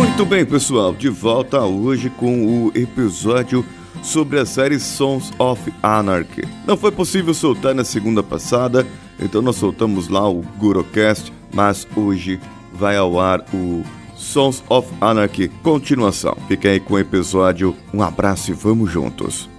Muito bem, pessoal, de volta hoje com o episódio sobre a série Sons of Anarchy. Não foi possível soltar na segunda passada, então nós soltamos lá o Gurocast, mas hoje vai ao ar o Sons of Anarchy continuação. Fiquem aí com o episódio. Um abraço e vamos juntos.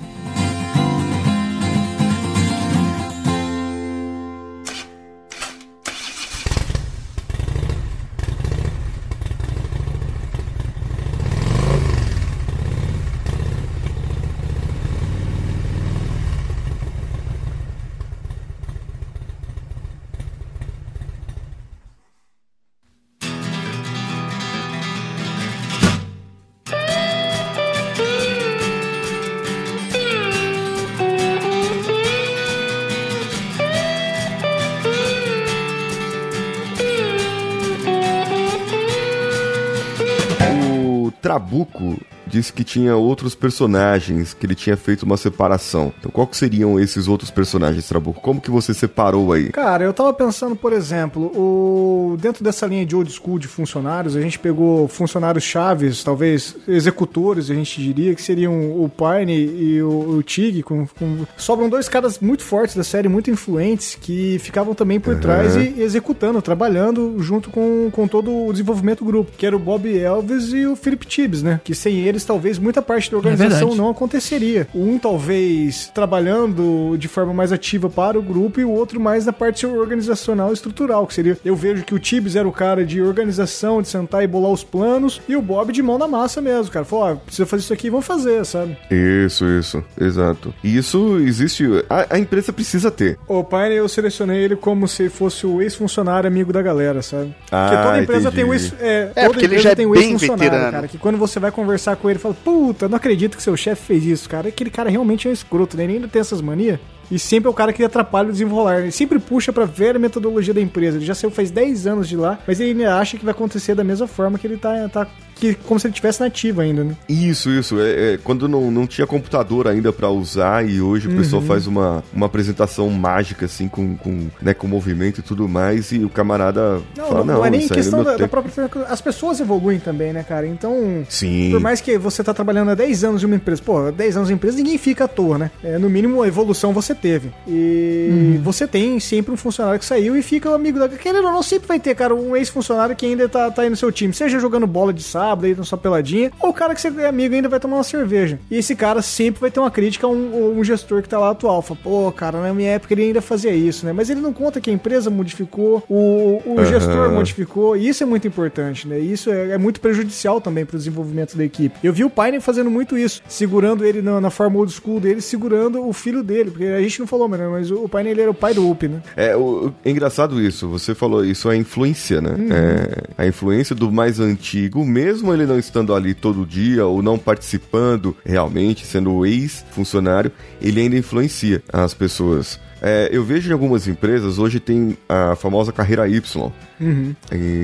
Disse que tinha outros personagens, que ele tinha feito uma separação. Então, qual que seriam esses outros personagens, Trabuco? Como que você separou aí? Cara, eu tava pensando, por exemplo, o dentro dessa linha de old school de funcionários, a gente pegou funcionários chaves, talvez executores, a gente diria, que seriam o Pine e o, o Tig. Com, com... Sobram dois caras muito fortes da série, muito influentes, que ficavam também por uhum. trás e executando, trabalhando junto com, com todo o desenvolvimento do grupo, que era o Bob Elvis e o Philip Tibbs, né? Que sem eles talvez muita parte da organização é não aconteceria. Um talvez trabalhando de forma mais ativa para o grupo e o outro mais na parte organizacional e estrutural, que seria eu vejo que o Tibbs era o cara de organização, de sentar e bolar os planos, e o Bob de mão na massa mesmo, cara. Falou, ó, precisa fazer isso aqui, vamos fazer, sabe? Isso, isso, exato. E isso existe, a, a empresa precisa ter. O Pine eu selecionei ele como se fosse o ex-funcionário amigo da galera, sabe? Ah, porque toda empresa entendi. tem o ex, é, é toda empresa tem o ex-funcionário, cara, que quando você vai conversar com ele, fala, puta, não acredito que seu chefe fez isso, cara. Aquele cara realmente é um escroto, né? Ele ainda tem essas manias. E sempre é o cara que atrapalha o desenrolar. Ele sempre puxa para ver a metodologia da empresa. Ele já saiu faz 10 anos de lá, mas ele ainda acha que vai acontecer da mesma forma que ele tá, tá que, como se ele tivesse nativo ainda, né? Isso, isso. É, é quando não, não tinha computador ainda para usar e hoje o pessoal uhum. faz uma, uma apresentação mágica, assim, com, com, né, com movimento e tudo mais, e o camarada não, fala, não, não, é nem questão da, da, própria... As pessoas evoluem também, né, cara? Então, Sim. por mais que você tá trabalhando há 10 anos em uma empresa, pô, 10 anos em empresa, ninguém fica à toa, né? É, no mínimo, a evolução você teve. E uhum. você tem sempre um funcionário que saiu e fica o amigo da... Querendo ou não, sempre vai ter, cara, um ex-funcionário que ainda tá, tá aí no seu time. Seja jogando bola de sábado, sábado aí na sua peladinha, ou o cara que você é amigo ainda vai tomar uma cerveja. E esse cara sempre vai ter uma crítica a um, um gestor que tá lá atual. Fala, pô, cara, na minha época ele ainda fazia isso, né? Mas ele não conta que a empresa modificou, o, o uhum. gestor modificou, e isso é muito importante, né? Isso é, é muito prejudicial também pro desenvolvimento da equipe. Eu vi o Pine fazendo muito isso, segurando ele na, na forma old school dele, segurando o filho dele, porque a gente não falou, mas o Pine ele era o pai do Up, né? É, o, é engraçado isso, você falou, isso é influência, né? Uhum. É, a influência do mais antigo, mesmo mesmo ele não estando ali todo dia ou não participando realmente, sendo ex-funcionário, ele ainda influencia as pessoas. É, eu vejo em algumas empresas, hoje tem a famosa carreira Y. Uhum.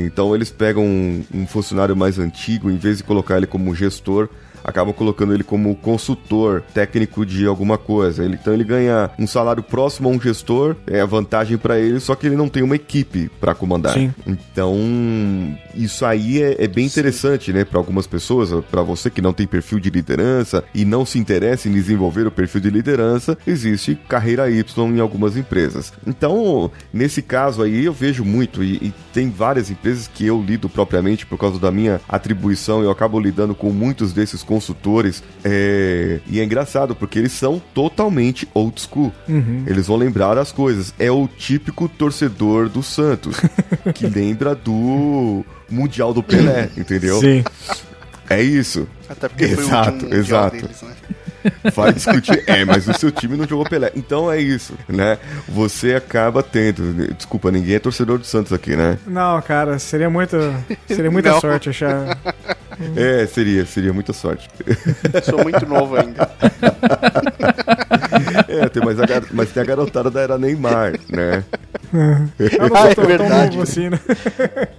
Então eles pegam um, um funcionário mais antigo, em vez de colocar ele como gestor, acabam colocando ele como consultor técnico de alguma coisa. Ele, então ele ganha um salário próximo a um gestor, é vantagem para ele, só que ele não tem uma equipe para comandar. Sim. Então, isso aí é, é bem interessante, Sim. né, para algumas pessoas, para você que não tem perfil de liderança e não se interessa em desenvolver o perfil de liderança, existe carreira Y em algumas empresas. Então, nesse caso aí, eu vejo muito e, e tem várias empresas que eu lido propriamente por causa da minha atribuição, eu acabo lidando com muitos desses consultores. É... E é engraçado, porque eles são totalmente old school. Uhum. Eles vão lembrar as coisas. É o típico torcedor do Santos, que lembra do Mundial do Pelé, entendeu? Sim. É isso. Até porque exato, foi o exato. Deles, né? vai discutir. É, mas o seu time não jogou Pelé. Então é isso, né? Você acaba tendo. Desculpa, ninguém é torcedor do Santos aqui, né? Não, cara, seria muito. Seria muita sorte achar. É, seria, seria muita sorte. Sou muito novo ainda. É, tem, mas, a, mas tem a garotada da era Neymar, né? Eu não sou tão, é tão novo assim, né?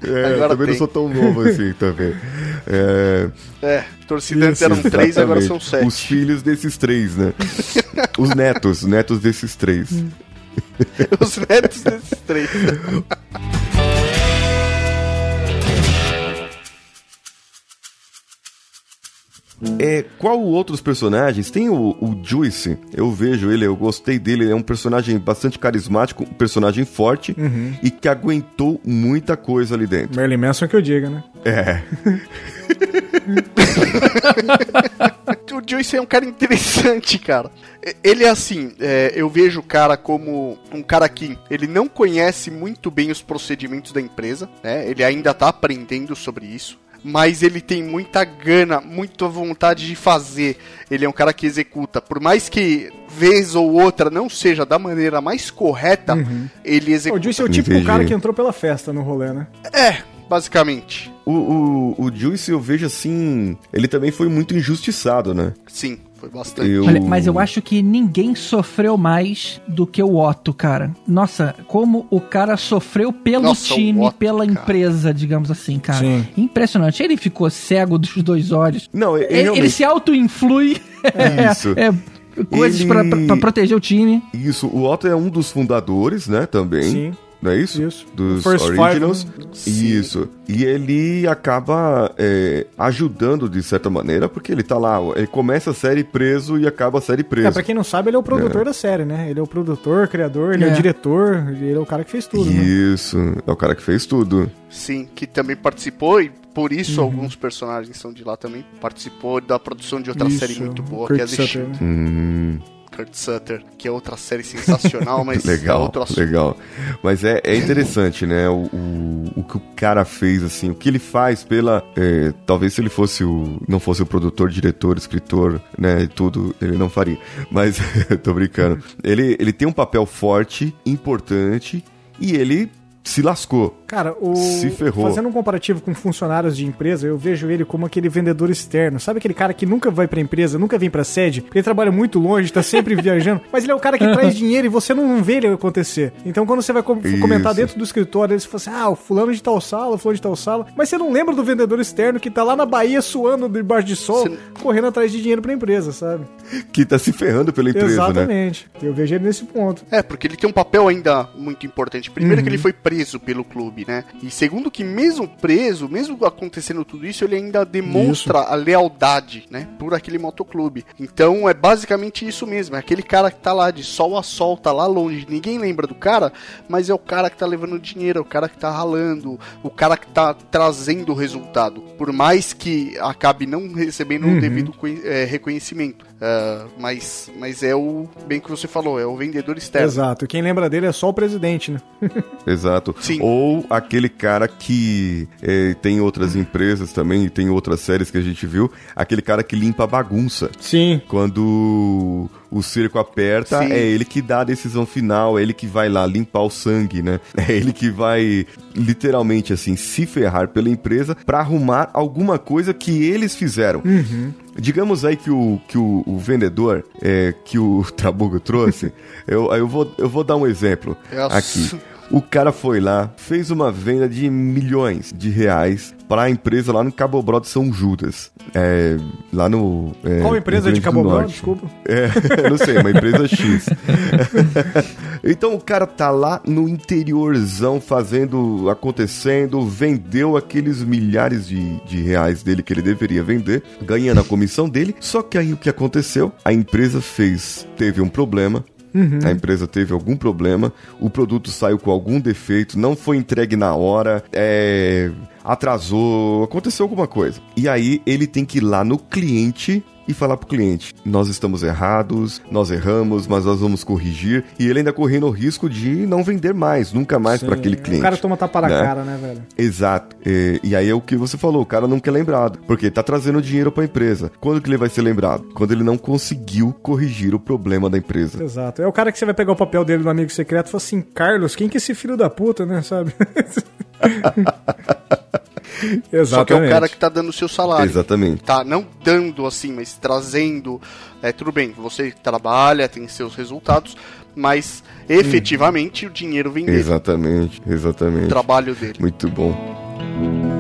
É, agora também tem. não sou tão novo assim também. É, é torcida antes eram três, agora são sete. Os filhos desses três, né? Os netos, netos desses três. Os netos desses três. É, qual outros personagens? Tem o, o Juice, eu vejo ele, eu gostei dele, ele é um personagem bastante carismático, um personagem forte Uhum. e que aguentou muita coisa ali dentro. Merlin Manson que eu diga, né? É. O Joyce é um cara interessante, cara. Ele é assim, é, eu vejo o cara como um cara que ele não conhece muito bem os procedimentos da empresa, né? Ele ainda tá aprendendo sobre isso. Mas ele tem muita gana, muita vontade de fazer. Ele é um cara que executa. Por mais que vez ou outra não seja da maneira mais correta, ele O executa. Juice é o típico Entendi. cara que entrou pela festa no rolê, né? É, basicamente. O, o, o Juice eu vejo assim. Ele também foi muito injustiçado, né? Sim, foi bastante. Eu- Olha, mas eu acho que ninguém sofreu mais do que o Otto, cara. Nossa, como o cara sofreu pelo Nossa, time, Otto, pela cara. empresa, digamos assim, cara. Sim. Impressionante. Ele ficou cego dos dois olhos. Não, ele, Ele, ele realmente- se auto-influi. Isso. é, coisas Ele- pra proteger o time. Isso, o Otto é um dos fundadores, né, também. Sim. Não é isso? Isso. Dos First five, Originals. né? Isso. E ele acaba é, ajudando de certa maneira, porque ele tá lá, ele começa a série preso e acaba a série É, preso. pra quem não sabe, ele é o produtor da série, né? Ele é o produtor, criador, ele é, É. o diretor, ele é o cara que fez tudo, né? Isso, é o cara que fez tudo. Sim, que também participou e por Uhum. isso alguns personagens são de lá também. Participou da produção de outra Isso, série muito boa, Kurt que é The Shield. né? Hum, Kurt Sutter, que é outra série sensacional, mas é legal, outro assunto. legal. Mas é, é interessante, né? O, o, o que o cara fez, assim, o que ele faz pela. é, talvez se ele fosse o. não fosse o produtor, diretor, escritor, né? E tudo, ele não faria. Mas, tô brincando. Ele, ele tem um papel forte, importante, e ele se lascou. Cara, o... Se ferrou. fazendo um comparativo com funcionários de empresa, eu vejo ele como aquele vendedor externo. Sabe aquele cara que nunca vai pra empresa, nunca vem pra sede, porque ele trabalha muito longe, tá sempre viajando, mas ele é o cara que traz dinheiro e você não vê ele acontecer. Então quando você vai com- Isso. comentar dentro do escritório, eles falam assim: ah, o fulano de tal sala, o fulano de tal sala, mas você não lembra do vendedor externo que tá lá na Bahia suando debaixo de sol, Você- correndo atrás de dinheiro pra empresa, sabe? Que tá se ferrando pela empresa, né? Exatamente. Eu vejo ele nesse ponto. É, porque ele tem um papel ainda muito importante. Primeiro Uhum. que ele foi preso pelo clube, né? E segundo que mesmo preso, mesmo acontecendo tudo isso, ele ainda demonstra a lealdade, né? Por aquele motoclube. Então é basicamente isso mesmo. É aquele cara que tá lá de sol a sol, tá lá longe. Ninguém lembra do cara, mas é o cara que tá levando dinheiro, é o cara que tá ralando, o cara que tá trazendo o resultado. Por mais que acabe não recebendo o Uhum. devido conhe- é, reconhecimento. Ah, mas, mas é o bem que você falou, é o vendedor externo. Exato. Quem lembra dele é só o presidente, né? Exato. Sim. Ou aquele cara que é, tem outras empresas também, e tem outras séries que a gente viu, aquele cara que limpa a bagunça. Sim. Quando o circo aperta, Sim. é ele que dá a decisão final, é ele que vai lá limpar o sangue, né? É ele que vai literalmente assim se ferrar pela empresa pra arrumar alguma coisa que eles fizeram. Digamos aí que o, que o, o vendedor é, que o Trabugo trouxe, eu, eu, vou, eu vou dar um exemplo É aqui. O cara foi lá, fez uma venda de milhões de reais para a empresa lá no Cabo Bró de São Judas. É, lá no. é, Qual empresa de Cabo? Norte. Desculpa. É, não sei, uma empresa X. então o cara tá lá no interiorzão fazendo, acontecendo, vendeu aqueles milhares de, de reais dele que ele deveria vender, ganhando a comissão dele. Só que aí o que aconteceu? A empresa fez, teve um problema. A empresa teve algum problema, o produto saiu com algum defeito, não foi entregue na hora, é, atrasou, aconteceu alguma coisa. E aí ele tem que ir lá no cliente e falar pro cliente: nós estamos errados, nós erramos, mas nós vamos corrigir. E ele ainda correndo o risco de não vender mais, nunca mais para aquele cliente. O cara toma tapa na né? cara, né, velho? Exato. E, e aí é o que você falou, o cara não quer lembrado, porque tá trazendo dinheiro pra empresa. Quando que ele vai ser lembrado? Quando ele não conseguiu corrigir o problema da empresa. Exato. É o cara que você vai pegar o papel dele no amigo secreto e falar assim, Carlos, quem que é esse filho da puta, né, sabe? Exatamente. Só que é o cara que tá dando o seu salário. Exatamente. Tá, não dando assim, mas trazendo. É, tudo bem, você trabalha, tem seus resultados, mas efetivamente o dinheiro vem dele. Exatamente, O exatamente. trabalho dele. Muito bom.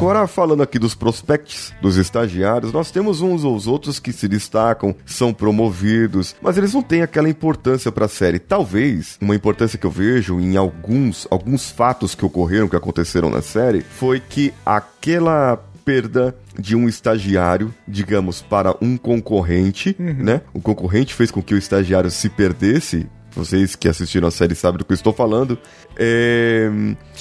Agora, falando aqui dos prospects, dos estagiários, nós temos uns ou os outros que se destacam, são promovidos, mas eles não têm aquela importância para a série. Talvez uma importância que eu vejo em alguns, alguns fatos que ocorreram, que aconteceram na série, foi que aquela perda de um estagiário, digamos, para um concorrente, uhum. né? O concorrente fez com que o estagiário se perdesse. Vocês que assistiram a série sabem do que eu estou falando. É...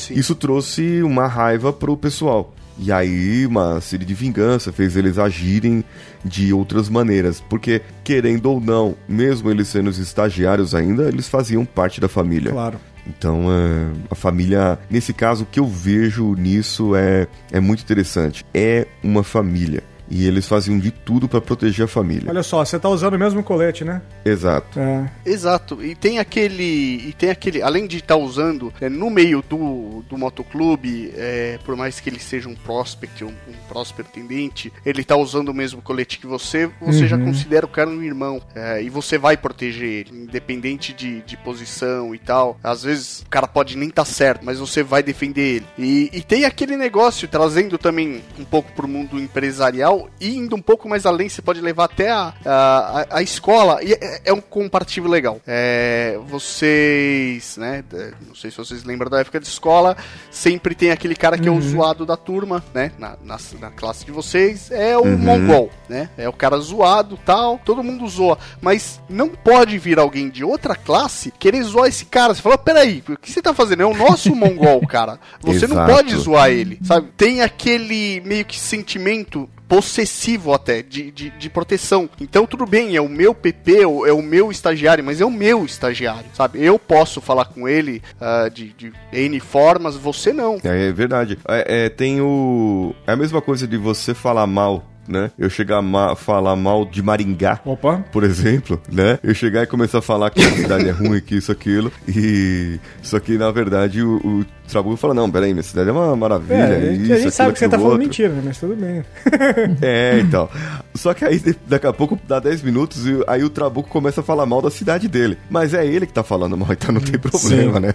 Isso trouxe uma raiva pro pessoal. E aí, uma série de vingança fez eles agirem de outras maneiras. Porque, querendo ou não, mesmo eles sendo os estagiários ainda, eles faziam parte da família. Claro. Então, é, a família, nesse caso, o que eu vejo nisso é, é muito interessante. É uma família. E eles faziam de tudo para proteger a família. Olha só, você tá usando o mesmo colete, né? Exato. É. Exato. E tem aquele. E tem aquele. Além de estar tá usando é, no meio do, do motoclube, é, por mais que ele seja um prospect, um, um prospect tendente, ele tá usando o mesmo colete que você, você uhum. já considera o cara um irmão. É, e você vai proteger ele, independente de, de posição e tal. Às vezes o cara pode nem estar tá certo, mas você vai defender ele. E, e tem aquele negócio, trazendo também um pouco pro mundo empresarial e indo um pouco mais além, você pode levar até a, a, a escola. E é, é, um comparativo legal. É, vocês, né? Não sei se vocês lembram da época de escola, sempre tem aquele cara que uhum. é o uhum. zoado da turma, né? Na, na, na classe de vocês, é o uhum. mongol, né? É o cara zoado tal, todo mundo zoa. Mas não pode vir alguém de outra classe querer zoar esse cara. Você fala, peraí, o que você tá fazendo? É o nosso mongol, cara. Você não pode zoar ele, sabe? Tem aquele meio que sentimento possessivo até, de, de, de, proteção. Então tudo bem, é o meu PP, é o meu estagiário, mas é o meu estagiário, sabe? Eu posso falar com ele uh, de, de N formas, você não. É, é verdade. É, é, tem o... É a mesma coisa de você falar mal né? Eu chegar a ma falar mal de Maringá, Opa. por exemplo, né? Eu chegar e começar a falar que a cidade é ruim, que isso, aquilo, e... Só que, na verdade, o, o Trabuco fala, não, peraí, minha cidade é uma maravilha. É, isso, a gente sabe que você tá outro. falando mentira, né? Mas tudo bem. é, então. Só que aí, daqui a pouco, dá 10 minutos, e aí o Trabuco começa a falar mal da cidade dele. Mas é ele que tá falando mal, então não tem problema, Sim. né?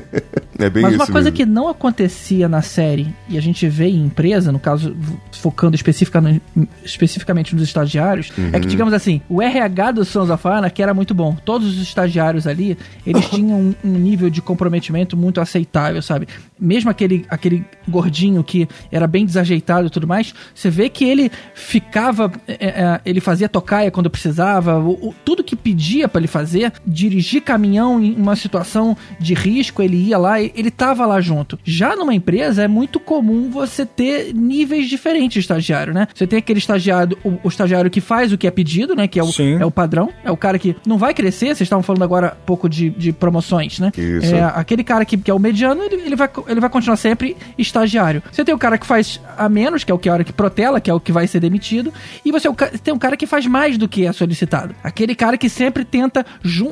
é bem Mas uma coisa mesmo. que não acontecia na série, e a gente vê em empresa, no caso, focando especificamente, especificamente nos estagiários, uhum. é que, uhum. digamos assim, o RH do Sons of Anarchy era muito bom. Todos os estagiários ali, eles tinham um, um nível de comprometimento muito aceitável, sabe? Mesmo aquele, aquele gordinho que era bem desajeitado e tudo mais, você vê que ele ficava, é, é, ele fazia tocaia quando precisava, o, o, tudo que pedia para ele fazer, dirigir caminhão em uma situação de risco, ele ia lá, ele tava lá junto. Já numa empresa é muito comum você ter níveis diferentes de estagiário, né? Você tem aquele estagiário, o, o estagiário que faz o que é pedido, né? Que é o, é o padrão, é o cara que não vai crescer, vocês estavam falando agora um pouco de, de promoções, né? Isso. É, aquele cara que, que é o mediano, ele, ele, vai, ele vai continuar sempre estagiário. Você tem o cara que faz a menos, que é o que a hora que protela, que é o que vai ser demitido, e você tem um cara que faz mais do que é solicitado. Aquele cara que sempre tenta.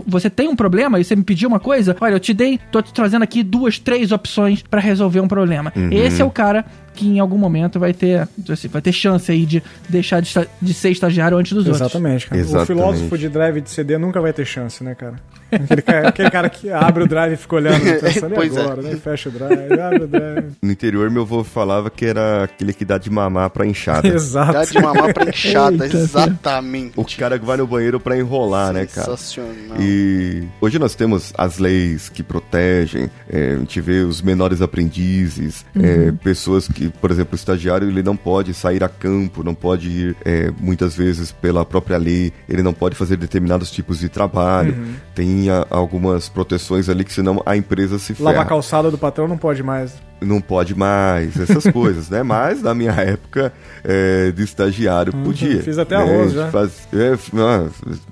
Você tem um problema e você me pediu uma coisa, olha, eu te dei, tô te trazendo aqui duas, três opções para resolver um problema. Uhum. Esse é o cara que em algum momento vai ter, assim, vai ter chance aí de deixar de, de ser estagiário antes dos Exatamente, outros. Cara. Exatamente, O filósofo de drive de CD nunca vai ter chance, né, cara? Aquele cara, aquele cara que abre o drive e fica olhando, pensando, e agora, é. né? Fecha o drive, abre o drive. No interior, meu avô falava que era aquele que dá de mamar pra enxada. Exato. Dá de mamar pra enxada, Eita, exatamente. O cara que vai no banheiro pra enrolar, né, cara? Sensacional. E hoje nós temos as leis que protegem, é, a gente vê os menores aprendizes, é, uhum. é, pessoas que, por exemplo, o estagiário, ele não pode sair a campo, não pode ir, é, muitas vezes, pela própria lei, ele não pode fazer determinados tipos de trabalho. Uhum. Tem algumas proteções ali que senão a empresa se ferra. Lavar a calçada do patrão não pode mais não pode mais, essas coisas, né? Mas na minha época é, de estagiário uhum, podia. Fiz até arroz né? já. Faz, é, não,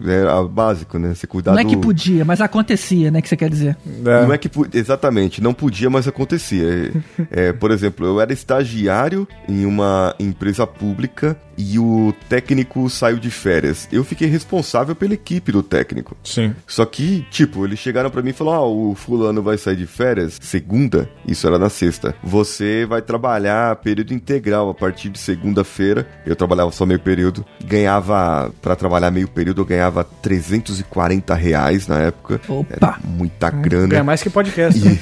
é, básico, né? Você cuidar Não é que podia, mas acontecia, né? Que você quer dizer. É. Não é que exatamente, não podia, mas acontecia. É, é, por exemplo, eu era estagiário em uma empresa pública e o técnico saiu de férias. Eu fiquei responsável pela equipe do técnico. Sim. Só que, tipo, eles chegaram para mim e falaram: "Ah, o fulano vai sair de férias segunda". Isso era na sexta sexta. Você vai trabalhar período integral a partir de segunda-feira. Eu trabalhava só meio período. Ganhava, para trabalhar meio período, eu ganhava 340 reais na época. Opa! Era muita grana. Ganha mais que podcast. E...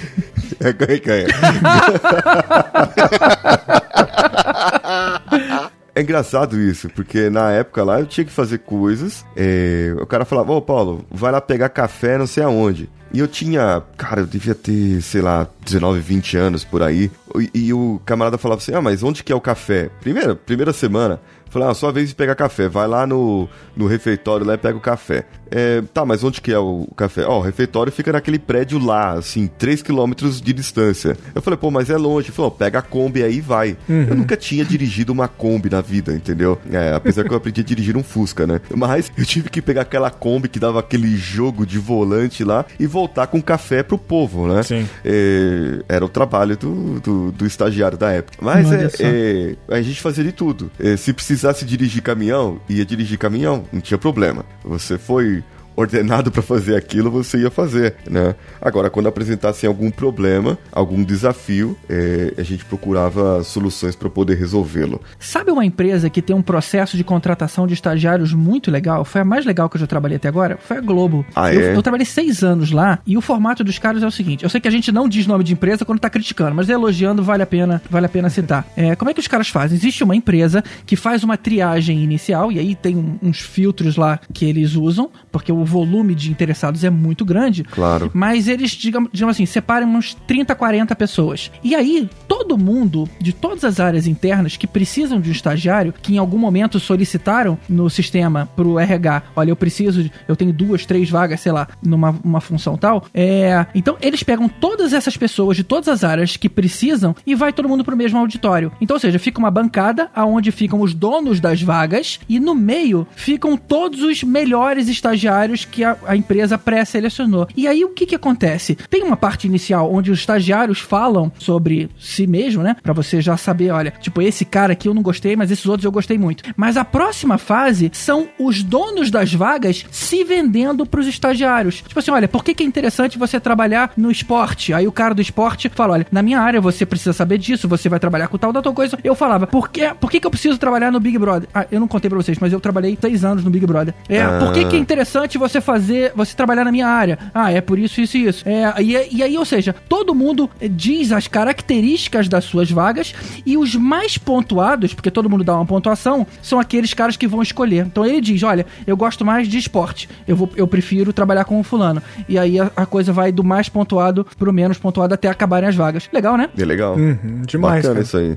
é, ganha, ganha. É engraçado isso, porque na época lá eu tinha que fazer coisas. É, o cara falava, ô Paulo, vai lá pegar café não sei aonde. E eu tinha, cara, eu devia ter, sei lá, 19, 20 anos por aí. E, e o camarada falava assim: Ah, mas onde que é o café? Primeira, primeira semana. Falei, ah, sua vez de pegar café. Vai lá no, no refeitório lá e pega o café. É, tá, mas onde que é o café? Ó, oh, o refeitório fica naquele prédio lá, assim, 3 quilômetros de distância. Eu falei, pô, mas é longe. Ele falou, pega a Kombi aí e vai. Uhum. Eu nunca tinha dirigido uma Kombi na vida, entendeu? É, apesar que eu aprendi a dirigir um Fusca, né? Mas eu tive que pegar aquela Kombi que dava aquele jogo de volante lá e voltar com café pro povo, né? Sim. É, era o trabalho do, do, do, estagiário da época. Mas é, é, a gente fazia de tudo. É, se precisasse dirigir caminhão, ia dirigir caminhão, não tinha problema. Você foi ordenado para fazer aquilo, você ia fazer, né? Agora, quando apresentasse algum problema, algum desafio, é, a gente procurava soluções para poder resolvê-lo. Sabe uma empresa que tem um processo de contratação de estagiários muito legal? Foi a mais legal que eu já trabalhei até agora? Foi a Globo. Ah, eu, é? eu trabalhei seis anos lá e o formato dos caras é o seguinte: eu sei que a gente não diz nome de empresa quando tá criticando, mas elogiando vale a pena, vale a pena citar. É, como é que os caras fazem? Existe uma empresa que faz uma triagem inicial e aí tem uns filtros lá que eles usam, porque o volume de interessados é muito grande. Claro. Mas eles, digamos, digamos assim, separam uns 30, 40 pessoas. E aí, todo mundo de todas as áreas internas que precisam de um estagiário, que em algum momento solicitaram no sistema pro RH, olha, eu preciso, eu tenho duas, três vagas, sei lá, numa uma função tal. É, então, eles pegam todas essas pessoas de todas as áreas que precisam e vai todo mundo pro mesmo auditório. Então, ou seja, fica uma bancada aonde ficam os donos das vagas e no meio ficam todos os melhores estagiários que a, a empresa pré-selecionou. E aí o que que acontece? Tem uma parte inicial onde os estagiários falam sobre si mesmo, né? Para você já saber, olha, tipo, esse cara aqui eu não gostei, mas esses outros eu gostei muito. Mas a próxima fase são os donos das vagas se vendendo para os estagiários. Tipo assim, olha, por que, que é interessante você trabalhar no esporte? Aí o cara do esporte fala, olha, na minha área você precisa saber disso, você vai trabalhar com tal da tua coisa. Eu falava, por que, por que, que eu preciso trabalhar no Big Brother? Ah, eu não contei pra vocês, mas eu trabalhei seis anos no Big Brother. É, ah. por que, que é interessante você fazer, você trabalhar na minha área. Ah, é por isso, isso e isso. É, e, e aí, ou seja, todo mundo diz as características das suas vagas e os mais pontuados, porque todo mundo dá uma pontuação, são aqueles caras que vão escolher. Então ele diz: olha, eu gosto mais de esporte, eu, vou, eu prefiro trabalhar com o fulano. E aí a, a coisa vai do mais pontuado pro menos pontuado até acabarem as vagas. Legal, né? É legal. Uhum, demais. Bacana cara. isso aí.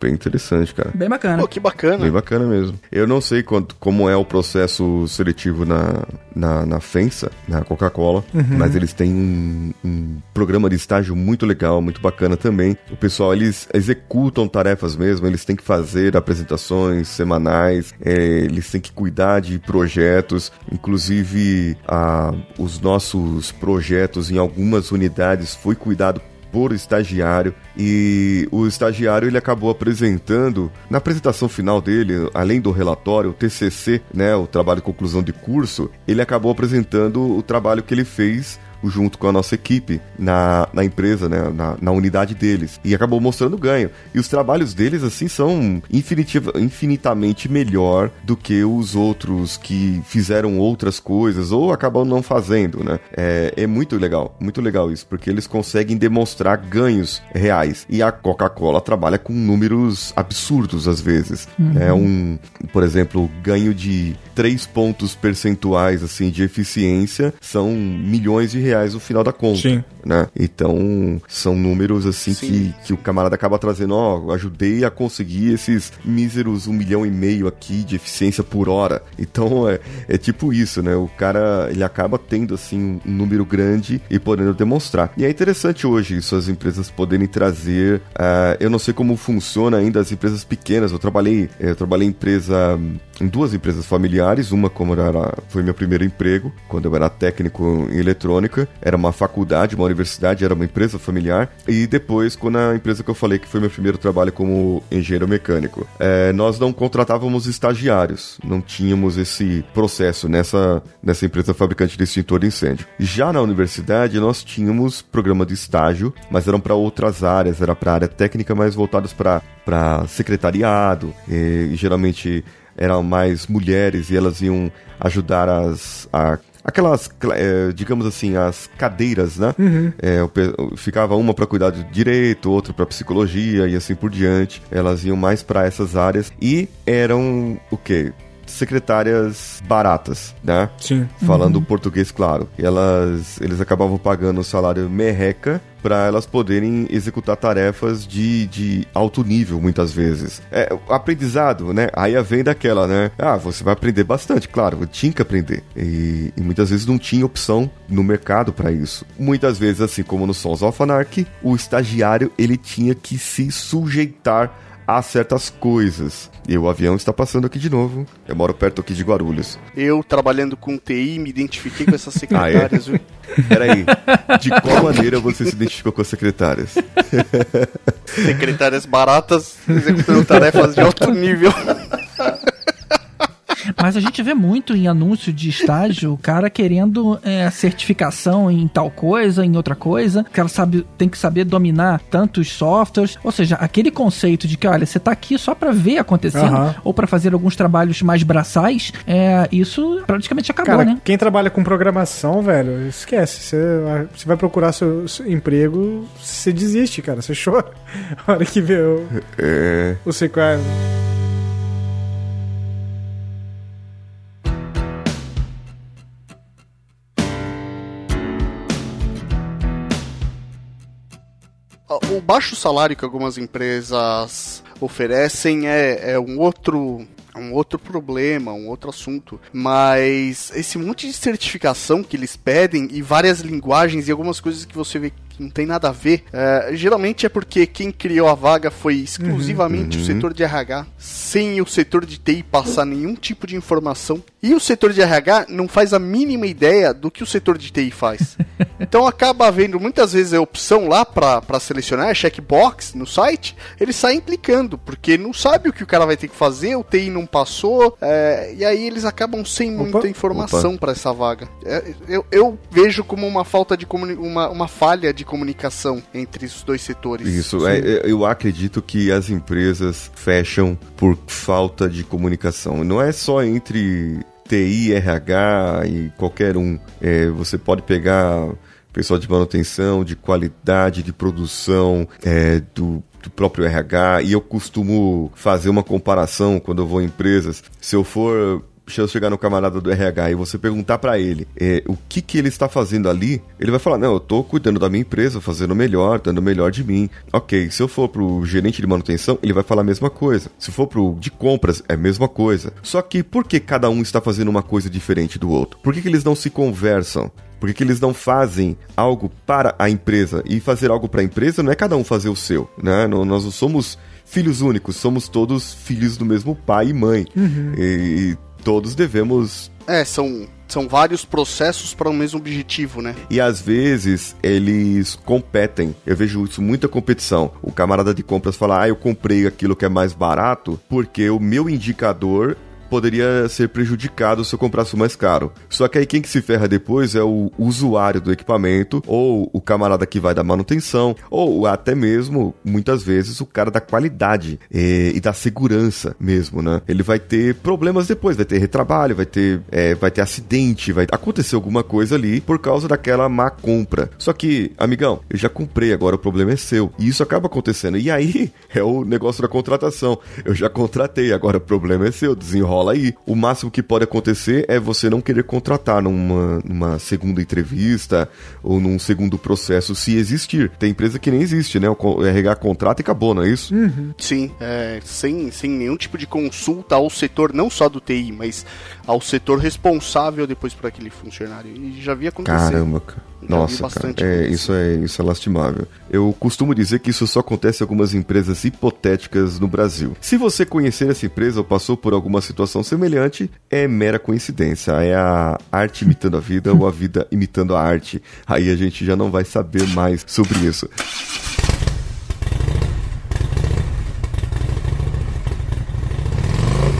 Bem interessante, cara. Bem bacana. Pô, que bacana. Bem bacana mesmo. Eu não sei quanto, como é o processo seletivo na, na, na FENSA, na Coca-Cola, uhum. mas eles têm um, um, programa de estágio muito legal, muito bacana também. O pessoal, eles executam tarefas mesmo, eles têm que fazer apresentações semanais, é, eles têm que cuidar de projetos, inclusive a, os nossos projetos em algumas unidades foi cuidado por estagiário. E o estagiário ele acabou apresentando na apresentação final dele, além do relatório, o TCC, né, o trabalho de conclusão de curso, ele acabou apresentando o trabalho que ele fez junto com a nossa equipe na, na empresa, né, na, na unidade deles. E acabou mostrando ganho. E os trabalhos deles, assim, são infinitamente melhor do que os outros que fizeram outras coisas ou acabam não fazendo, né? É, é muito legal, muito legal isso, porque eles conseguem demonstrar ganhos reais. E a Coca-Cola trabalha com números absurdos às vezes. Uhum. É um, por exemplo, ganho de 3 pontos percentuais assim de eficiência são milhões de reais no final da conta. Sim. Né? Então, são números assim que, que o camarada acaba trazendo, ó, oh, ajudei a conseguir esses míseros um milhão e meio aqui de eficiência por hora. Então, é, é tipo isso, né? O cara, ele acaba tendo, assim, um número grande e podendo demonstrar. E é interessante hoje isso, as empresas poderem trazer, uh, eu não sei como funciona ainda as empresas pequenas, eu trabalhei, eu trabalhei em empresa, em duas empresas familiares, uma como era, foi meu primeiro emprego, quando eu era técnico em eletrônica, era uma faculdade, uma universidade, era uma empresa familiar. E depois, quando a empresa que eu falei que foi meu primeiro trabalho como engenheiro mecânico, é, nós não contratávamos estagiários, não tínhamos esse processo nessa, nessa empresa fabricante de extintor de incêndio. Já na universidade, nós tínhamos programa de estágio, mas eram para outras áreas, era para área técnica, mais voltados para secretariado, e, e geralmente eram mais mulheres e elas iam ajudar as, a aquelas, é, digamos assim, as cadeiras, né? Uhum. É, ficava uma para cuidar do direito, outra para psicologia e assim por diante. Elas iam mais para essas áreas e eram o quê? secretárias baratas, né? Sim. Falando uhum. português, claro. Elas, eles acabavam pagando o salário merreca para elas poderem executar tarefas de, de alto nível, muitas vezes. É, aprendizado, né? Aí vem daquela, né? Ah, você vai aprender bastante, claro, tinha que aprender. E, e muitas vezes não tinha opção no mercado para isso. Muitas vezes, assim como no Sons of Anarchy, o estagiário ele tinha que se sujeitar a certas coisas. E o avião está passando aqui de novo. Eu moro perto aqui de Guarulhos. Eu, trabalhando com TI, me identifiquei com essas secretárias. ah, é? Peraí, de qual maneira você se identificou com as secretárias? secretárias baratas executando tarefas de alto nível. Mas a gente vê muito em anúncio de estágio o cara querendo é, certificação em tal coisa, em outra coisa. O cara sabe, tem que saber dominar tantos softwares. Ou seja, aquele conceito de que, olha, você tá aqui só para ver acontecendo uhum. ou para fazer alguns trabalhos mais braçais, é, isso praticamente acabou, cara, né? Quem trabalha com programação, velho, esquece. Você, você vai procurar seu, seu emprego, você desiste, cara. Você chora. A hora que vê o, é. o sequel. O baixo salário que algumas empresas oferecem é, é um outro um outro problema, um outro assunto. Mas esse monte de certificação que eles pedem e várias linguagens e algumas coisas que você vê que não tem nada a ver, é, geralmente é porque quem criou a vaga foi exclusivamente uhum. o setor de RH, sem o setor de TI passar nenhum tipo de informação. E o setor de RH não faz a mínima ideia do que o setor de TI faz. então acaba havendo muitas vezes a opção lá para selecionar, checkbox no site, eles saem clicando, porque não sabe o que o cara vai ter que fazer, o TI não passou, é, e aí eles acabam sem opa, muita informação para essa vaga. É, eu, eu, vejo como uma falta de uma, uma falha de comunicação entre os dois setores. Isso, é, é, eu acredito que as empresas fecham por falta de comunicação. Não é só entre TI, RH e qualquer um. É, você pode pegar pessoal de manutenção, de qualidade, de produção, é, do do próprio RH e eu costumo fazer uma comparação quando eu vou em empresas. Se eu for se eu chegar no camarada do RH e você perguntar para ele é, o que que ele está fazendo ali, ele vai falar: Não, eu tô cuidando da minha empresa, fazendo o melhor, dando melhor de mim. Ok, se eu for pro gerente de manutenção, ele vai falar a mesma coisa. Se for pro de compras, é a mesma coisa. Só que por que cada um está fazendo uma coisa diferente do outro? Por que, que eles não se conversam? Por que, que eles não fazem algo para a empresa? E fazer algo para a empresa não é cada um fazer o seu, né? Nós não somos filhos únicos, somos todos filhos do mesmo pai e mãe. Uhum. E, e todos devemos. É, são são vários processos para o mesmo objetivo, né? E às vezes eles competem. Eu vejo isso muita competição. O camarada de compras fala: "Ah, eu comprei aquilo que é mais barato porque o meu indicador poderia ser prejudicado se eu comprasse o mais caro. Só que aí quem que se ferra depois é o usuário do equipamento, ou o camarada que vai da manutenção, ou até mesmo, muitas vezes, o cara da qualidade e, e da segurança mesmo, né? Ele vai ter problemas depois, vai ter retrabalho, vai ter, é, vai ter acidente, vai acontecer alguma coisa ali por causa daquela má compra. Só que, amigão, eu já comprei, agora o problema é seu. E isso acaba acontecendo. E aí é o negócio da contratação. Eu já contratei, agora o problema é seu, desenrola rola aí. O máximo que pode acontecer é você não querer contratar numa, numa segunda entrevista ou num segundo processo, se existir. Tem empresa que nem existe, né? O RH contrata e acabou, não é isso? Uhum. Sim, é, sem, sem nenhum tipo de consulta ao setor, não só do TI, mas ao setor responsável depois para aquele funcionário. E já vi acontecer. Caramba, cara. Nossa, cara, é, isso, é, isso é lastimável. Eu costumo dizer que isso só acontece em algumas empresas hipotéticas no Brasil. Se você conhecer essa empresa ou passou por alguma situação semelhante, é mera coincidência. É a arte imitando a vida ou a vida imitando a arte. Aí a gente já não vai saber mais sobre isso.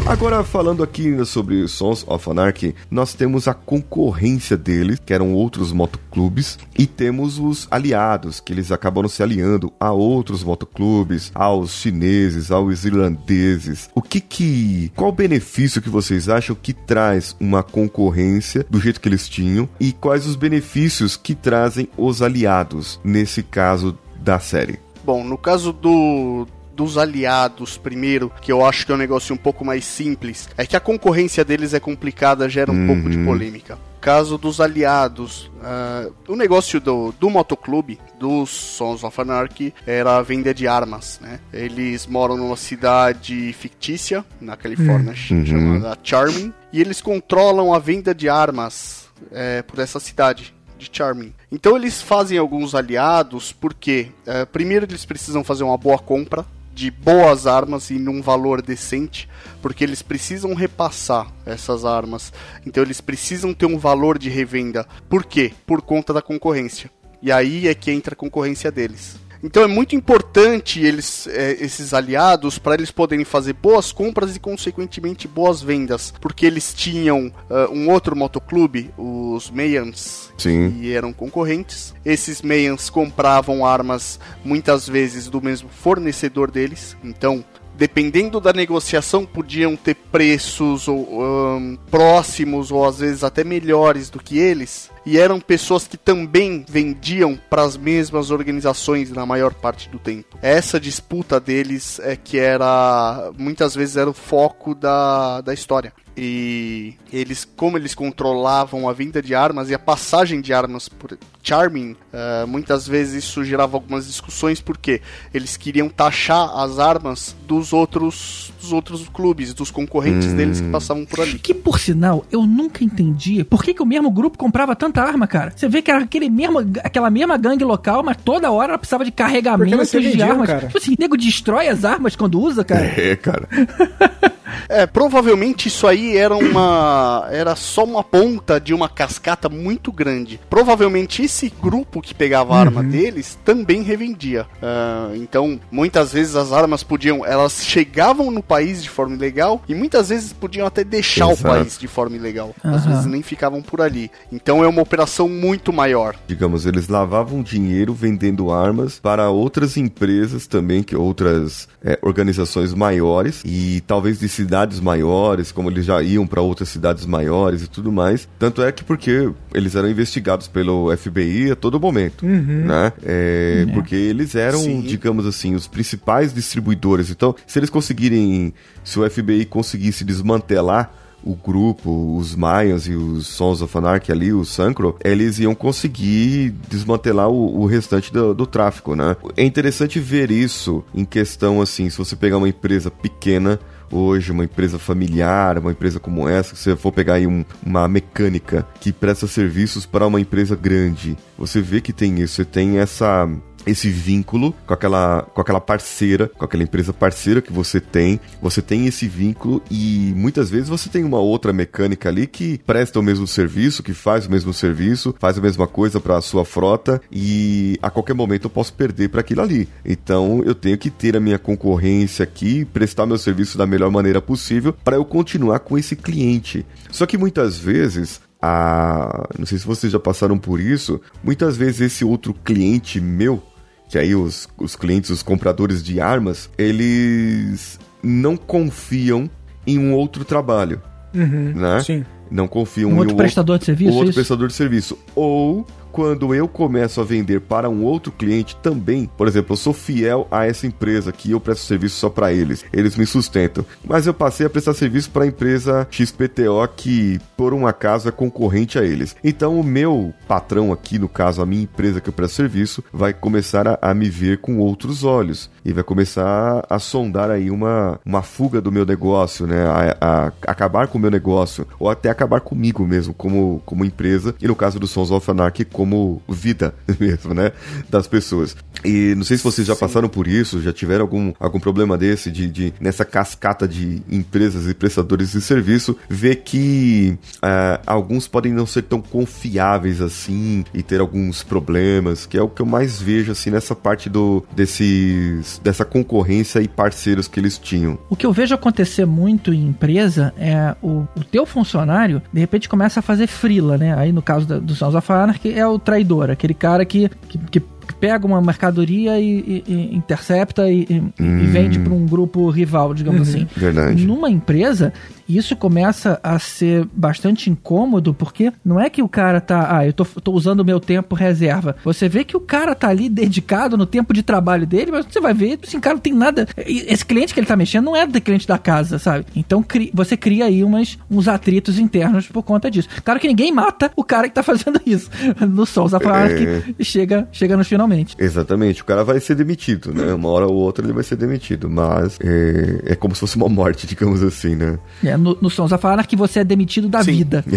Agora, falando aqui sobre Sons of Anarchy, nós temos a concorrência deles, que eram outros motoclubes, e temos os aliados, que eles acabaram se aliando a outros motoclubes, aos chineses, aos irlandeses. O que que... qual o benefício que vocês acham que traz uma concorrência do jeito que eles tinham e quais os benefícios que trazem os aliados nesse caso da série? Bom, no caso do, dos aliados primeiro, que eu acho que é um negócio um pouco mais simples, é que a concorrência deles é complicada, gera um uhum. pouco de polêmica. Caso dos aliados, uh, o negócio do, do motoclube, dos Sons of Anarchy, era a venda de armas, né? Eles moram numa cidade fictícia, na Califórnia, uhum. chamada Charming, e eles controlam a venda de armas é, por essa cidade de Charming. Então eles fazem alguns aliados porque, uh, primeiro, eles precisam fazer uma boa compra de boas armas e num valor decente, porque eles precisam repassar essas armas. Então eles precisam ter um valor de revenda. Por quê? Por conta da concorrência. E aí é que entra a concorrência deles. Então é muito importante eles, é, esses aliados para eles poderem fazer boas compras e consequentemente boas vendas, porque eles tinham uh, um outro motoclube, os Mayans, que eram concorrentes. Esses Mayans compravam armas muitas vezes do mesmo fornecedor deles, então dependendo da negociação, podiam ter preços um, próximos ou às vezes até melhores do que eles. E eram pessoas que também vendiam para as mesmas organizações na maior parte do tempo. Essa disputa deles é que era muitas vezes era o foco da, da história e eles como eles controlavam a venda de armas e a passagem de armas por Charming, uh, muitas vezes isso gerava algumas discussões porque eles queriam taxar as armas dos outros dos outros clubes, dos concorrentes hum. deles que passavam por ali. Que por sinal, eu nunca entendi por que, que o mesmo grupo comprava tanta arma, cara. Você vê que era aquele mesmo, aquela mesma gangue local, mas toda hora ela precisava de carregamento de armas. Cara. Tipo assim, nego destrói as armas quando usa, cara. É, cara. É, provavelmente isso aí era uma. Era só uma ponta de uma cascata muito grande. Provavelmente esse grupo que pegava a arma uhum. deles também revendia. Uh, então, muitas vezes as armas podiam. Elas chegavam no país de forma ilegal e muitas vezes podiam até deixar Exato. o país de forma ilegal. Uhum. Às vezes nem ficavam por ali. Então é uma operação muito maior. Digamos, eles lavavam dinheiro vendendo armas para outras empresas também, que outras é, organizações maiores e talvez de cidades maiores, como eles já iam para outras cidades maiores e tudo mais. Tanto é que porque eles eram investigados pelo FBI a todo momento, uhum. né? É, é. Porque eles eram, Sim. digamos assim, os principais distribuidores. Então, se eles conseguirem, se o FBI conseguisse desmantelar o grupo, os Mayans e os Sons of Anarchy ali, o Sancro, eles iam conseguir desmantelar o, o restante do, do, tráfico, né? É interessante ver isso em questão, assim, se você pegar uma empresa pequena hoje, uma empresa familiar, uma empresa como essa, se você for pegar aí um, uma mecânica que presta serviços para uma empresa grande, você vê que tem isso, você tem essa esse vínculo com aquela, com aquela parceira, com aquela empresa parceira que você tem. Você tem esse vínculo e muitas vezes você tem uma outra mecânica ali que presta o mesmo serviço, que faz o mesmo serviço, faz a mesma coisa para a sua frota e a qualquer momento eu posso perder para aquilo ali. Então eu tenho que ter a minha concorrência aqui, prestar meu serviço da melhor maneira possível para eu continuar com esse cliente. Só que muitas vezes a. Não sei se vocês já passaram por isso. Muitas vezes esse outro cliente meu que aí os, os clientes, os compradores de armas, eles não confiam em um outro trabalho. Uhum, né? Sim. Não confiam um em outro um prestador outro, de serviço. Outro isso? prestador de serviço. Ou quando eu começo a vender para um outro cliente também, por exemplo, eu sou fiel a essa empresa que eu presto serviço só para eles, eles me sustentam. Mas eu passei a prestar serviço para a empresa XPTO que, por um acaso, é concorrente a eles. Então, o meu patrão aqui, no caso, a minha empresa que eu presto serviço, vai começar a, a me ver com outros olhos e vai começar a, sondar aí uma, uma fuga do meu negócio, né? A, a, acabar com o meu negócio ou até acabar comigo mesmo como, como empresa e no caso do Sons of Anarchy como como vida mesmo, né? Das pessoas. E não sei se vocês já Sim. passaram por isso, já tiveram algum, algum problema desse de, de nessa cascata de empresas e prestadores de serviço, ver que uh, alguns podem não ser tão confiáveis assim e ter alguns problemas, que é o que eu mais vejo assim nessa parte do desses dessa concorrência e parceiros que eles tinham. O que eu vejo acontecer muito em empresa é o, o teu funcionário de repente começa a fazer frila, né? Aí no caso da, do Sons of Anarchy é o traidor, aquele cara que, que, que pega uma mercadoria e, e, e intercepta e, hum. e vende para um grupo rival, digamos uhum. assim. Verdade. Numa empresa, isso começa a ser bastante incômodo, porque não é que o cara tá, ah, eu tô, tô usando o meu tempo reserva. Você vê que o cara tá ali dedicado no tempo de trabalho dele, mas você vai ver, assim, cara, não tem nada. Esse cliente que ele tá mexendo não é do cliente da casa, sabe? Então cri, você cria aí umas, uns atritos internos por conta disso. Claro que ninguém mata o cara que tá fazendo isso. No Souls of é... que chega, chega nos finalmente. Exatamente, o cara vai ser demitido, né? Uma hora ou outra ele vai ser demitido, mas é, é como se fosse uma morte, digamos assim, né? É, no, no Sons of Anarchy você é demitido da Sim. vida.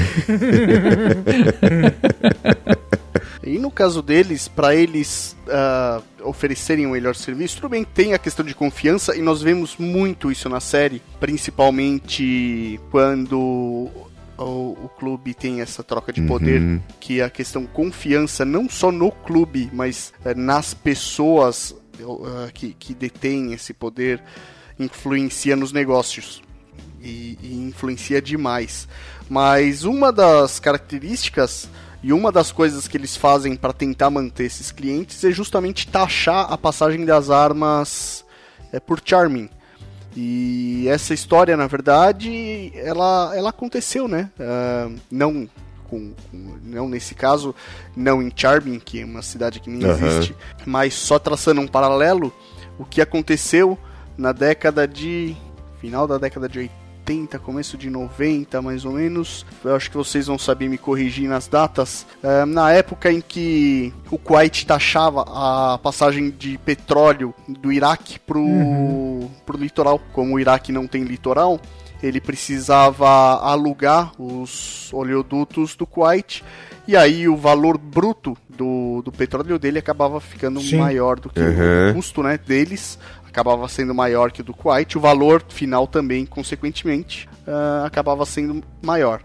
e no caso deles, para eles uh, oferecerem um melhor serviço, tudo bem, tem a questão de confiança e nós vemos muito isso na série, principalmente quando o, o, clube tem essa troca de poder, uhum. que é a questão confiança não só no clube, mas uh, nas pessoas uh, que, que detêm esse poder influencia nos negócios e, e influencia demais. Mas uma das características e uma das coisas que eles fazem para tentar manter esses clientes é justamente taxar a passagem das armas é, por charming. E essa história, na verdade, ela, ela aconteceu, né? Uh, não com, com, não nesse caso, não em Charming, que é uma cidade que nem uhum. existe, mas só traçando um paralelo, o que aconteceu na década de final da década de 80, começo de 90, mais ou menos. Eu acho que vocês vão saber me corrigir nas datas. É, na época em que o Kuwait taxava a passagem de petróleo do Iraque pro, uhum. pro litoral. Como o Iraque não tem litoral, ele precisava alugar os oleodutos do Kuwait e aí o valor bruto do, do petróleo dele acabava ficando Sim. maior do que uhum. o custo né, deles acabava sendo maior que o do Kuwait, o valor final também, consequentemente, uh, acabava sendo maior.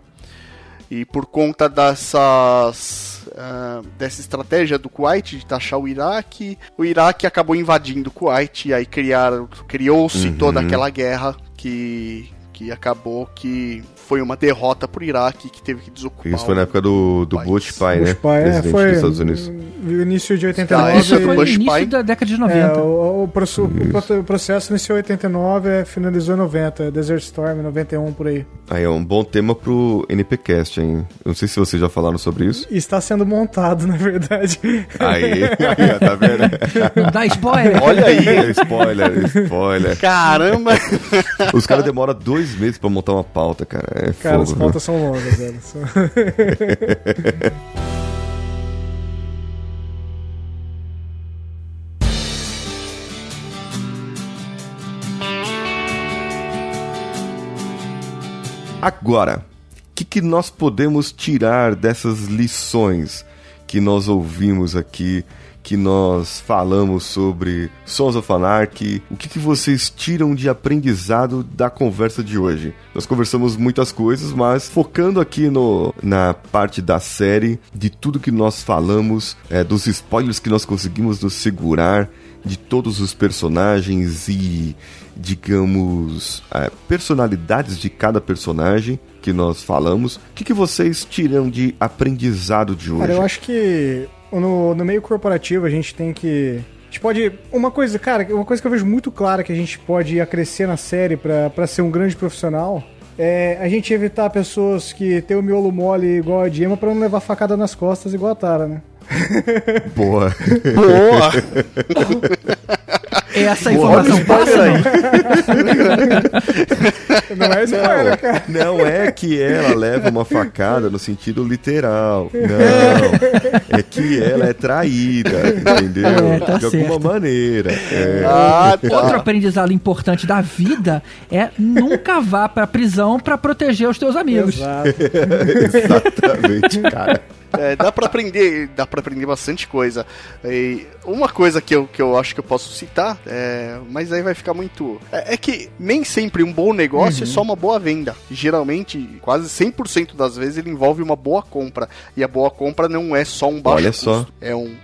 E por conta dessas, uh, dessa estratégia do Kuwait de taxar o Iraque, o Iraque acabou invadindo o Kuwait e aí criou-se uhum. toda aquela guerra que, que acabou que foi uma derrota pro Iraque que teve que desocupar. Isso foi na época do, do Bush pai, né? Bush pai, é, foi dos Estados Unidos. início de 89. Ah, isso foi no início pai. da década de 90. É, o, o, o, processo iniciou em 89, é, finalizou em 90, é Desert Storm, 91 por aí. Aí é um bom tema pro NPcast, hein? Eu não sei se vocês já falaram sobre isso. Está sendo montado, na verdade. Aí, aí tá vendo? Dá spoiler. Olha aí. spoiler, spoiler. Caramba! Os caras demoram dois meses pra montar uma pauta, cara. É cara, fogo, as pautas são longas, velho. Agora, o que, que nós podemos tirar dessas lições que nós ouvimos aqui que nós falamos sobre Sons of Anarchy. O que, que vocês tiram de aprendizado da conversa de hoje? Nós conversamos muitas coisas, mas focando aqui no, na parte da série, de tudo que nós falamos, é, dos spoilers que nós conseguimos nos segurar, de todos os personagens e, digamos, é, personalidades de cada personagem que nós falamos. O que, que vocês tiram de aprendizado de hoje? Cara, eu acho que no, no meio corporativo a gente tem que gente pode. Uma coisa, cara, uma coisa que eu vejo muito clara que a gente pode acrescer na série para ser um grande profissional é a gente evitar pessoas que têm o miolo mole igual a Dima pra não levar facada nas costas igual a Tara, né? Boa. Boa! Essa informação passa aí. Não é spoiler, cara. Não é que ela leva uma facada no sentido literal. Não. É que ela é traída, entendeu? É, tá De certo. alguma maneira. É. Ah, tá. Outro aprendizado importante da vida é nunca vá pra prisão pra proteger os teus amigos. Exato. Exatamente, cara. É, dá para aprender, dá para aprender bastante coisa. E uma coisa que eu, que eu acho que eu posso citar, é, mas aí vai ficar muito. É, é que nem sempre um bom negócio uhum. é só uma boa venda. Geralmente, quase 100% das vezes ele envolve uma boa compra. E a boa compra não é só um baixo Olha custo, só. é um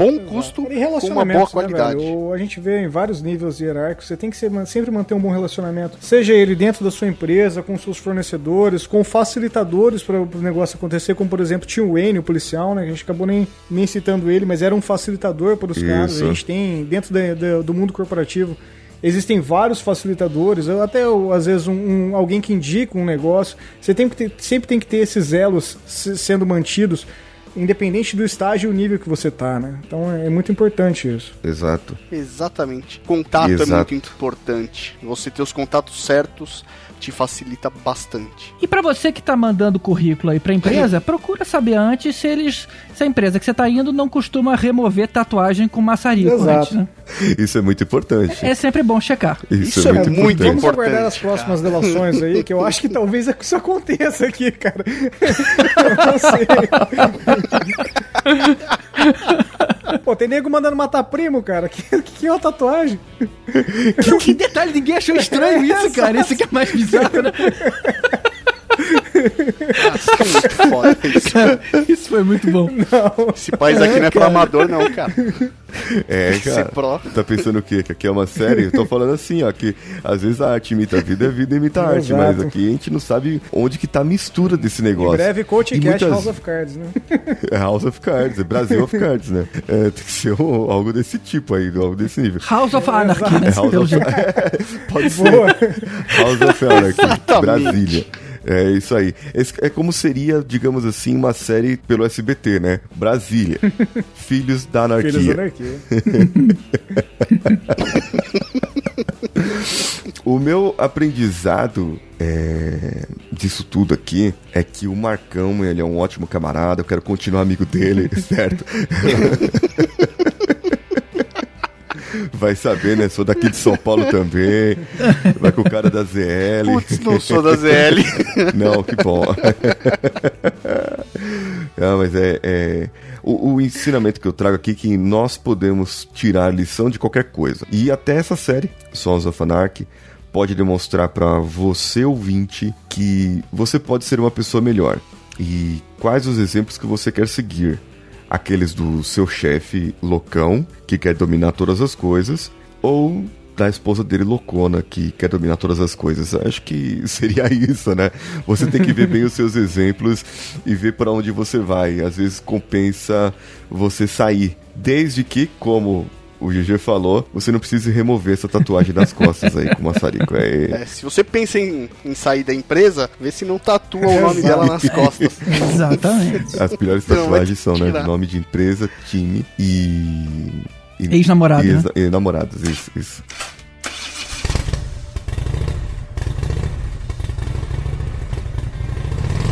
bom custo com uma boa qualidade. Né, a gente vê em vários níveis hierárquicos, você tem que ser, sempre manter um bom relacionamento, seja ele dentro da sua empresa, com seus fornecedores, com facilitadores para o negócio acontecer, como por exemplo tinha o Wayne, o policial, né? A gente acabou nem, nem citando ele, mas era um facilitador para os caras. A gente tem dentro da, da, do mundo corporativo existem vários facilitadores, até às vezes um, um, alguém que indica um negócio. Você tem que ter, sempre tem que ter esses elos sendo mantidos independente do estágio e o nível que você tá, né? Então é muito importante isso. Exato. Exatamente. Contato Exato. é muito importante. Você ter os contatos certos te facilita bastante. E para você que tá mandando currículo aí pra empresa, procura saber antes se eles se a empresa que você tá indo não costuma remover tatuagem com maçarico Exato. antes, né? Isso é muito importante. É, é sempre bom checar. Isso, isso é, muito, é muito importante. Vamos aguardar as próximas cara. delações aí, que eu acho que talvez isso aconteça aqui, cara. Eu não sei. Pô, tem nego mandando matar primo, cara. Que, que é uma tatuagem? Que, que detalhe, ninguém achou estranho isso, cara. Isso que é mais bizarro, né? isso. Cara, isso foi muito bom. Não. Esse país aqui não é pra amador, não, cara. É, cara. Tá pensando o quê? Que aqui é uma série? Eu tô falando assim, ó, que às vezes a arte imita a vida, a vida imita a arte, Exato. mas aqui a gente não sabe onde que tá a mistura desse negócio. Em breve, Coach e muitas... House of Cards, né? É House of Cards, é Brasil of Cards, né? É, tem que ser um, algo desse tipo aí, algo desse nível. House of Anarchy, né? É House of... Pode ser. Boa. House of Anarchy, Brasília. É isso aí. Esse é como seria, digamos assim, uma série pelo SBT, né? Brasília. Filhos da Anarquia. Filhos da Anarquia. o meu aprendizado é, disso tudo aqui é que o Marcão, ele é um ótimo camarada, eu quero continuar amigo dele, certo? Vai saber, né? Sou daqui de São Paulo também. Vai com o cara da ZL. Putz, não sou da ZL. Não, que bom. Não, mas é. é... O, o, ensinamento que eu trago aqui é que nós podemos tirar lição de qualquer coisa. E até essa série, Sons of Anarchy, pode demonstrar para você ouvinte que você pode ser uma pessoa melhor. E quais os exemplos que você quer seguir aqueles do seu chefe loucão, que quer dominar todas as coisas, ou da esposa dele loucona, que quer dominar todas as coisas. Acho que seria isso, né? Você tem que ver bem os seus exemplos e ver para onde você vai. Às vezes compensa você sair. Desde que, como o GG falou, você não precisa remover essa tatuagem das costas aí com o maçarico. É... é... se você pensa em, em, sair da empresa, vê se não tatua o nome dela nas costas. Exatamente. As piores tatuagens são, né? Nome de empresa, time e. e Ex-namorado. E, né? e namorados, isso, isso.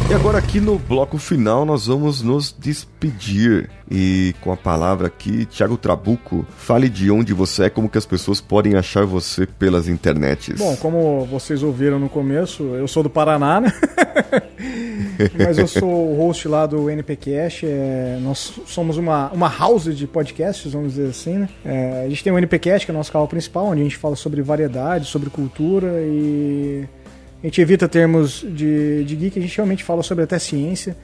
E agora aqui no bloco final nós vamos nos despedir. E com a palavra aqui, Thiago Trabuco, fale de onde você é, como que as pessoas podem achar você pelas internets. Bom, como vocês ouviram no começo, eu sou do Paraná, né? Mas eu sou o host lá do NPcast. É, nós somos uma, uma house de podcasts, vamos dizer assim, né? É, a gente tem o NPcast, que é o nosso canal principal, onde a gente fala sobre variedade, sobre cultura e a gente evita termos de, de geek, a gente realmente fala sobre até ciência.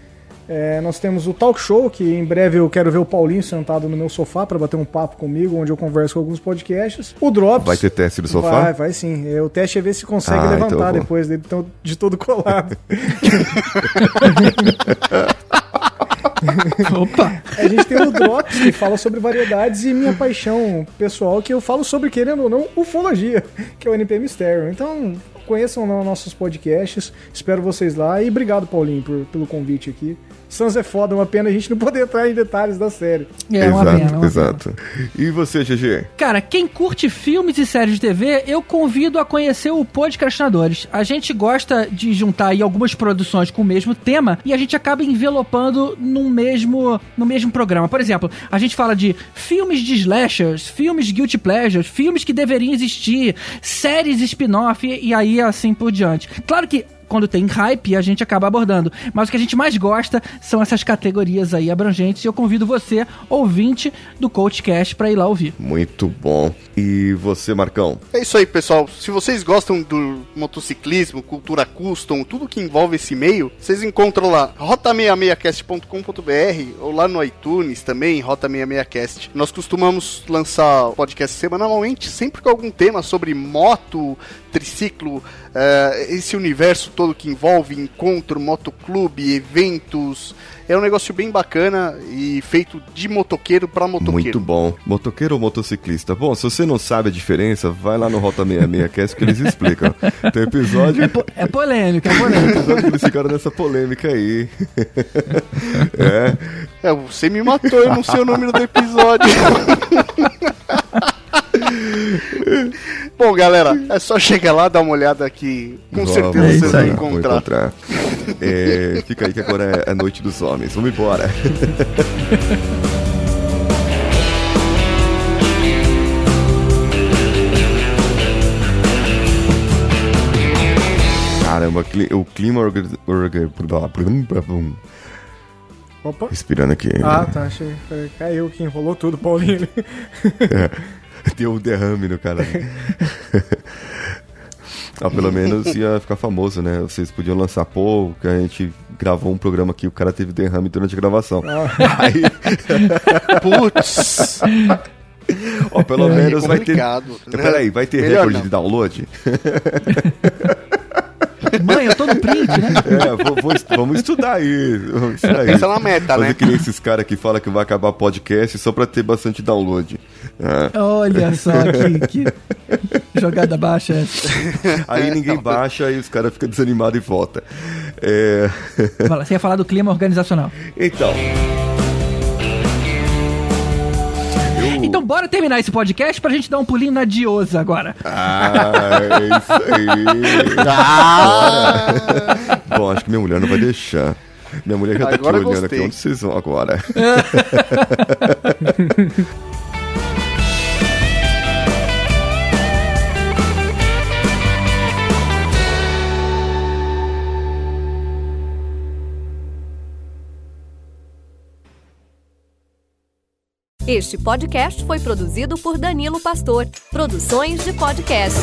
É, nós temos o Talk Show, que em breve eu quero ver o Paulinho sentado no meu sofá para bater um papo comigo, onde eu converso com alguns podcasts. O Drops. Vai ter teste do sofá? Vai, vai sim. É, o teste é ver se consegue ah, então levantar então depois dele de todo colado. Opa! A gente tem o Drops, que fala sobre variedades, e minha paixão pessoal, que eu falo sobre, querendo ou não, ufologia, que é o NP Mistério. Então, conheçam nossos podcasts. Espero vocês lá. E obrigado, Paulinho, por, pelo convite aqui. Sans é foda, uma pena a gente não poder entrar em detalhes da série. É, uma exato, pena. Uma exato. Pena. E você, GG? Cara, quem curte filmes e séries de TV, eu convido a conhecer o Podcastinadores. A gente gosta de juntar aí algumas produções com o mesmo tema e a gente acaba envelopando no mesmo, no mesmo programa. Por exemplo, a gente fala de filmes de slashers, filmes de guilty pleasures, filmes que deveriam existir, séries spin-off e aí assim por diante. Claro que quando tem hype, a gente acaba abordando. Mas o que a gente mais gosta são essas categorias aí abrangentes e eu convido você, ouvinte do CoachCast, para ir lá ouvir. Muito bom. E você, Marcão? É isso aí, pessoal. Se vocês gostam do motociclismo, cultura custom, tudo que envolve esse meio, vocês encontram lá rota66cast.com.br ou lá no iTunes também, Rota66cast. Nós costumamos lançar podcast semanalmente, sempre com algum tema sobre moto, triciclo, uh, esse universo todo que envolve encontro, motoclube, eventos. É um negócio bem bacana e feito de motoqueiro para motoqueiro. Muito bom. Motoqueiro ou motociclista? Bom, se você não sabe a diferença, vai lá no Rota 66 Cast que eles explicam. Tem episódio. É, po é polêmica, é polêmica. Tem episódio que eles ficaram nessa polêmica aí. é. É, você me matou, eu não sei o número do episódio. Bom, galera, é só chegar lá, dar uma olhada aqui. Com Vamos, certeza vocês vão encontrar. encontrar. É, fica aí que agora é a noite dos homens. Vamos embora. Caramba, o clima Opa. Respirando aqui. Ah, tá. Achei. Caiu que enrolou tudo, Paulinho. é. Deu um derrame no cara. ah, pelo menos ia ficar famoso, né? Vocês podiam lançar, que a gente gravou um programa aqui, o cara teve derrame durante a gravação. Ah. Aí... Putz! Ó, pelo é, menos é vai ter. Né? Peraí, vai ter Melhor recorde não. de download? Mãe, eu tô no print, né? É, vou, vou, vamos estudar aí. Vamos estudar aí. Essa é uma meta, Fazer né? que nem esses caras que falam que vai acabar podcast só pra ter bastante download. É. Olha só que, que jogada baixa essa. Aí ninguém baixa e os caras ficam desanimados e volta. É... Você ia falar do clima organizacional. Então. Então bora terminar esse podcast pra gente dar um pulinho na Diosa agora. Ah, é isso aí. Ah. Bom, acho que minha mulher não vai deixar. Minha mulher já tá agora aqui olhando gostei. aqui onde vocês vão agora. Este podcast foi produzido por Danilo Pastor, Produções de Podcast.